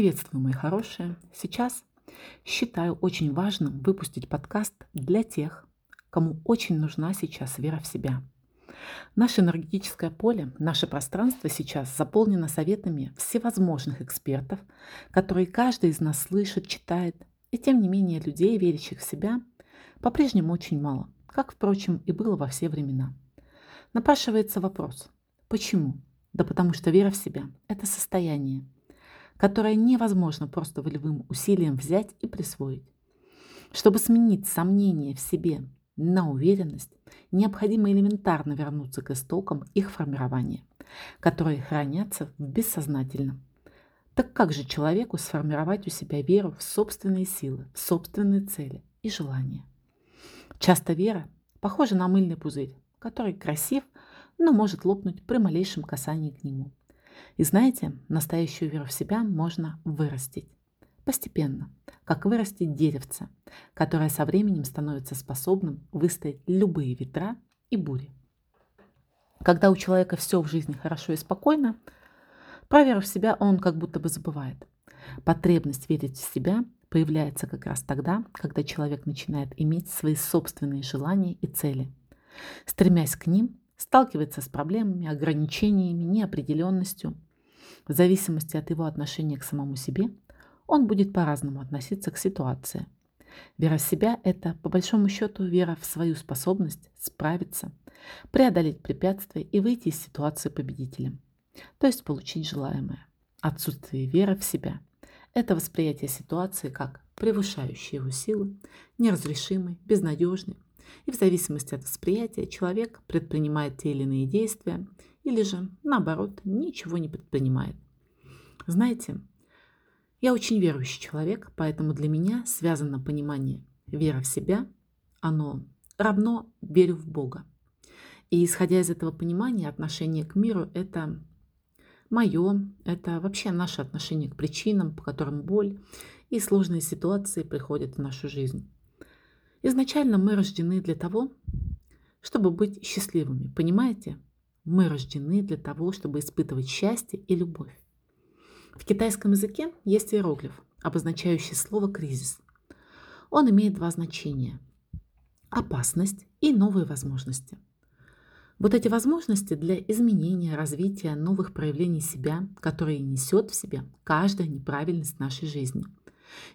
Приветствую, мои хорошие. Сейчас считаю очень важным выпустить подкаст для тех, кому очень нужна сейчас вера в себя. Наше энергетическое поле, наше пространство сейчас заполнено советами всевозможных экспертов, которые каждый из нас слышит, читает, и тем не менее людей, верящих в себя, по-прежнему очень мало, как, впрочем, и было во все времена. Напрашивается вопрос, почему? Да потому что вера в себя – это состояние – которое невозможно просто волевым усилием взять и присвоить. Чтобы сменить сомнение в себе на уверенность, необходимо элементарно вернуться к истокам их формирования, которые хранятся в бессознательном. Так как же человеку сформировать у себя веру в собственные силы, в собственные цели и желания? Часто вера похожа на мыльный пузырь, который красив, но может лопнуть при малейшем касании к нему. И знаете, настоящую веру в себя можно вырастить. Постепенно, как вырастить деревце, которое со временем становится способным выстоять любые ветра и бури. Когда у человека все в жизни хорошо и спокойно, про веру в себя он как будто бы забывает. Потребность верить в себя появляется как раз тогда, когда человек начинает иметь свои собственные желания и цели. Стремясь к ним, сталкивается с проблемами, ограничениями, неопределенностью. В зависимости от его отношения к самому себе, он будет по-разному относиться к ситуации. Вера в себя – это, по большому счету, вера в свою способность справиться, преодолеть препятствия и выйти из ситуации победителем, то есть получить желаемое. Отсутствие веры в себя – это восприятие ситуации как превышающей его силы, неразрешимой, безнадежной, и в зависимости от восприятия человек предпринимает те или иные действия или же, наоборот, ничего не предпринимает. Знаете, я очень верующий человек, поэтому для меня связано понимание вера в себя, оно равно верю в Бога. И исходя из этого понимания, отношение к миру – это мое, это вообще наше отношение к причинам, по которым боль и сложные ситуации приходят в нашу жизнь. Изначально мы рождены для того, чтобы быть счастливыми, понимаете? Мы рождены для того, чтобы испытывать счастье и любовь. В китайском языке есть иероглиф, обозначающий слово «кризис». Он имеет два значения – опасность и новые возможности. Вот эти возможности для изменения, развития новых проявлений себя, которые несет в себе каждая неправильность нашей жизни.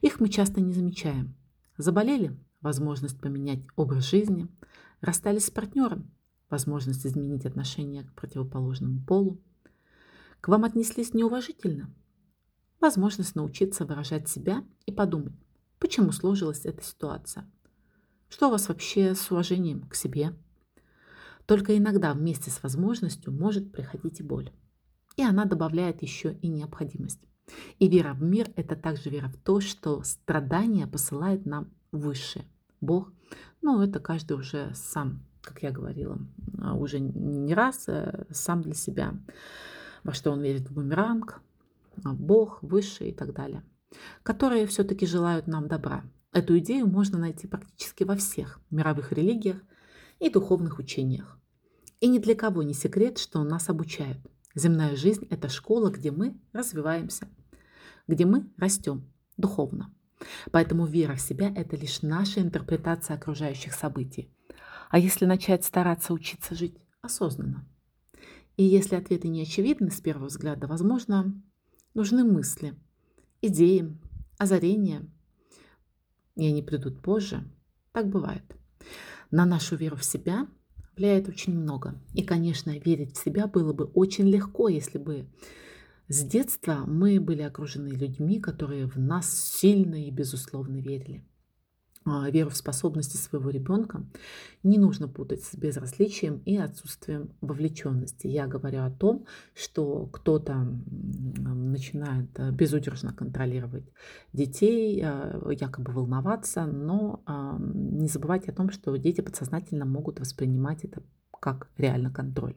Их мы часто не замечаем. Заболели? Возможность поменять образ жизни, расстались с партнером, возможность изменить отношение к противоположному полу. К вам отнеслись неуважительно, возможность научиться выражать себя и подумать, почему сложилась эта ситуация. Что у вас вообще с уважением к себе? Только иногда вместе с возможностью может приходить и боль. И она добавляет еще и необходимость. И вера в мир – это также вера в то, что страдания посылает нам высшее. Бог. Ну, это каждый уже сам, как я говорила, а, уже не раз, а сам для себя, во что он верит в бумеранг, а, Бог, Высший и так далее, которые все-таки желают нам добра. Эту идею можно найти практически во всех мировых религиях и духовных учениях. И ни для кого не секрет, что нас обучают. Земная жизнь – это школа, где мы развиваемся, где мы растем духовно. Поэтому вера в себя – это лишь наша интерпретация окружающих событий. А если начать стараться учиться жить осознанно? И если ответы не очевидны с первого взгляда, возможно, нужны мысли, идеи, озарения, и они придут позже. Так бывает. На нашу веру в себя влияет очень много. И, конечно, верить в себя было бы очень легко, если бы с детства мы были окружены людьми, которые в нас сильно и безусловно верили. А, веру в способности своего ребенка не нужно путать с безразличием и отсутствием вовлеченности. Я говорю о том, что кто-то начинает э, безудержно контролировать детей, э, якобы волноваться, но не забывайте о том, что дети подсознательно могут воспринимать это как реально контроль.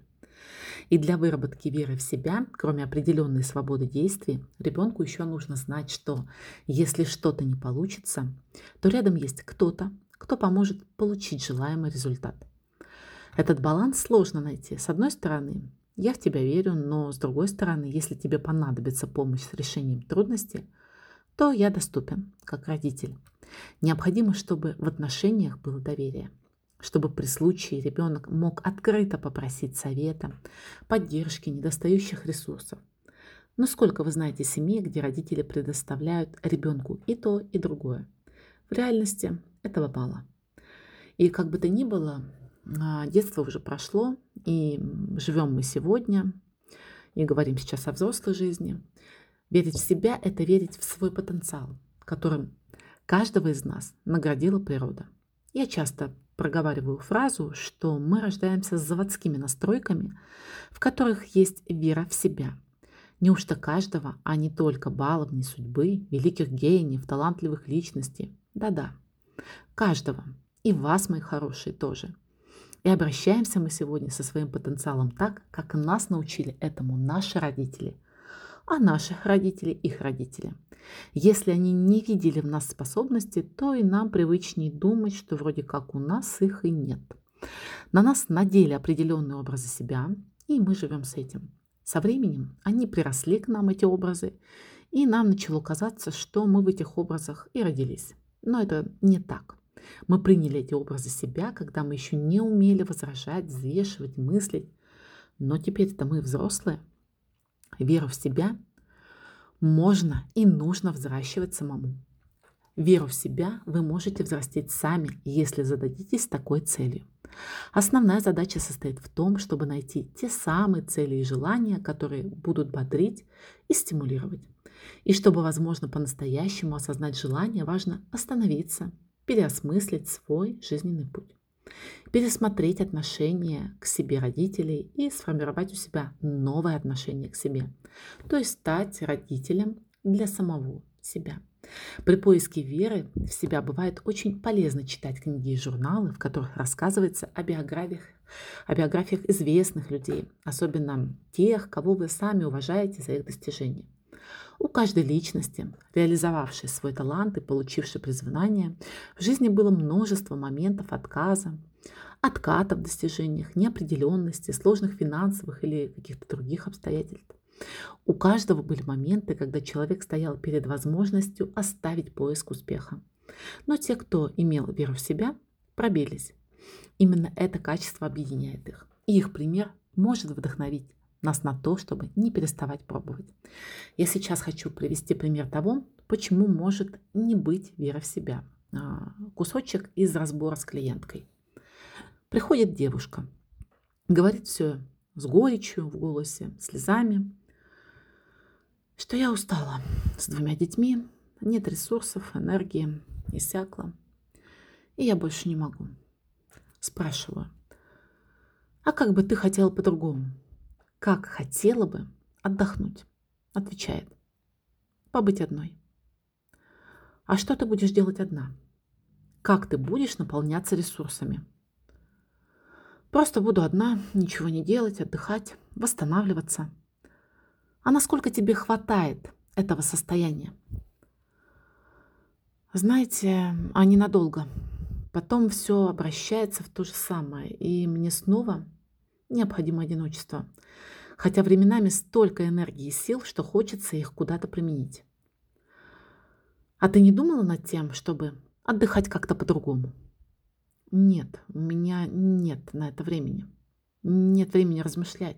И для выработки веры в себя, кроме определенной свободы действий, ребенку еще нужно знать, что если что-то не получится, то рядом есть кто-то, кто поможет получить желаемый результат. Этот баланс сложно найти. С одной стороны, я в тебя верю, но с другой стороны, если тебе понадобится помощь с решением трудностей, то я доступен, как родитель. Необходимо, чтобы в отношениях было доверие, чтобы при случае ребенок мог открыто попросить совета, поддержки, недостающих ресурсов. Но сколько вы знаете семей, где родители предоставляют ребенку и то, и другое? В реальности этого мало. И как бы то ни было, а, детство уже прошло, и живем мы сегодня, и говорим сейчас о взрослой жизни. Верить в себя – это верить в свой потенциал, которым каждого из нас наградила природа. Я часто проговариваю фразу, что мы рождаемся с заводскими настройками, в которых есть вера в себя. Неужто каждого, а не только баловни судьбы, великих гениев, талантливых личностей? Да-да, каждого. И вас, мои хорошие, тоже. И обращаемся мы сегодня со своим потенциалом так, как нас научили этому наши родители, а наших родителей их родители. Если они не видели в нас способности, то и нам привычнее думать, что вроде как у нас их и нет. На нас надели определенные образы себя, и мы живем с этим. Со временем они приросли к нам, эти образы, и нам начало казаться, что мы в этих образах и родились. Но это не так. Мы приняли эти образы себя, когда мы еще не умели возражать, взвешивать, мыслить. Но теперь-то мы взрослые. Веру в себя можно и нужно взращивать самому. Веру в себя вы можете взрастить сами, если зададитесь такой целью. Основная задача состоит в том, чтобы найти те самые цели и желания, которые будут бодрить и стимулировать. И чтобы, возможно, по-настоящему осознать желание, важно остановиться, переосмыслить свой жизненный путь, пересмотреть отношение к себе родителей и сформировать у себя новое отношение к себе, то есть стать родителем для самого себя. При поиске веры в себя бывает очень полезно читать книги и журналы, в которых рассказывается о биографиях, о биографиях известных людей, особенно тех, кого вы сами уважаете за их достижения. У каждой личности, реализовавшей свой талант и получившей призвание, в жизни было множество моментов отказа, отката в достижениях, неопределенности, сложных финансовых или каких-то других обстоятельств. У каждого были моменты, когда человек стоял перед возможностью оставить поиск успеха. Но те, кто имел веру в себя, пробились. Именно это качество объединяет их. И их пример может вдохновить нас на то, чтобы не переставать пробовать. Я сейчас хочу привести пример того, почему может не быть вера в себя. А, кусочек из разбора с клиенткой. Приходит девушка, говорит все с горечью в голосе, слезами, что я устала с двумя детьми, нет ресурсов, энергии, иссякла, и я больше не могу. Спрашиваю, а как бы ты хотела по-другому? как хотела бы отдохнуть. Отвечает. Побыть одной. А что ты будешь делать одна? Как ты будешь наполняться ресурсами? Просто буду одна, ничего не делать, отдыхать, восстанавливаться. А насколько тебе хватает этого состояния? Знаете, а ненадолго. Потом все обращается в то же самое, и мне снова необходимо одиночество. Хотя временами столько энергии и сил, что хочется их куда-то применить. А ты не думала над тем, чтобы отдыхать как-то по-другому? Нет, у меня нет на это времени. Нет времени размышлять.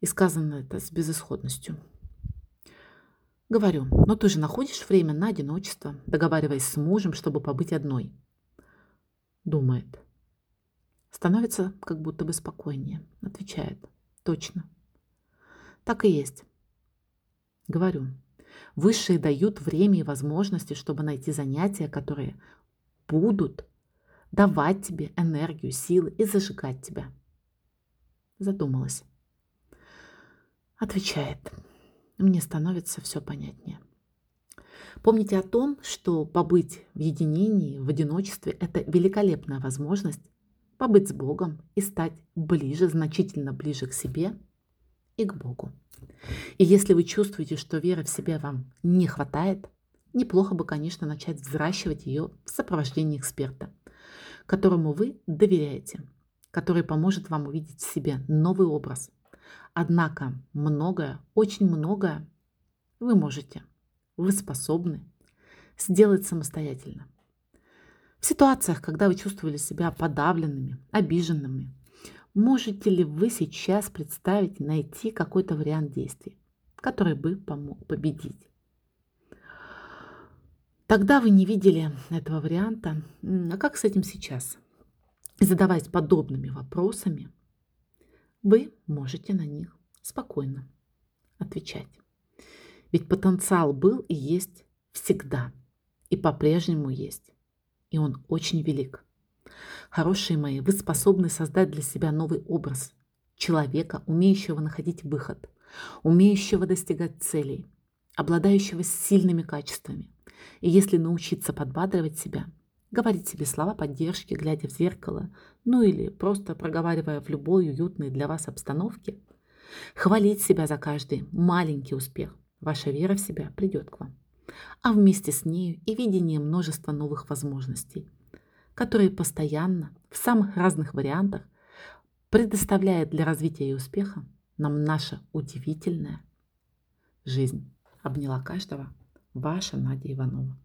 И сказано это с безысходностью. Говорю, но ты же находишь время на одиночество, договариваясь с мужем, чтобы побыть одной. Думает. Становится как будто бы спокойнее. Отвечает. Точно. Так и есть. Говорю. Высшие дают время и возможности, чтобы найти занятия, которые будут давать тебе энергию, силы и зажигать тебя. Задумалась. Отвечает. Мне становится все понятнее. Помните о том, что побыть в единении, в одиночестве – это великолепная возможность побыть с Богом и стать ближе, значительно ближе к себе и к Богу. И если вы чувствуете, что веры в себя вам не хватает, неплохо бы, конечно, начать взращивать ее в сопровождении эксперта, которому вы доверяете, который поможет вам увидеть в себе новый образ, Однако многое, очень многое вы можете, вы способны сделать самостоятельно. В ситуациях, когда вы чувствовали себя подавленными, обиженными, можете ли вы сейчас представить найти какой-то вариант действий, который бы помог победить? Тогда вы не видели этого варианта. А как с этим сейчас? Задаваясь подобными вопросами, вы можете на них спокойно отвечать. Ведь потенциал был и есть всегда, и по-прежнему есть. И он очень велик. Хорошие мои, вы способны создать для себя новый образ человека, умеющего находить выход, умеющего достигать целей, обладающего сильными качествами. И если научиться подбадривать себя, говорить себе слова поддержки, глядя в зеркало, ну или просто проговаривая в любой уютной для вас обстановке, хвалить себя за каждый маленький успех, ваша вера в себя придет к вам. А вместе с нею и видение множества новых возможностей, которые постоянно, в самых разных вариантах, предоставляет для развития и успеха нам наша удивительная жизнь. Обняла каждого ваша Надя Иванова.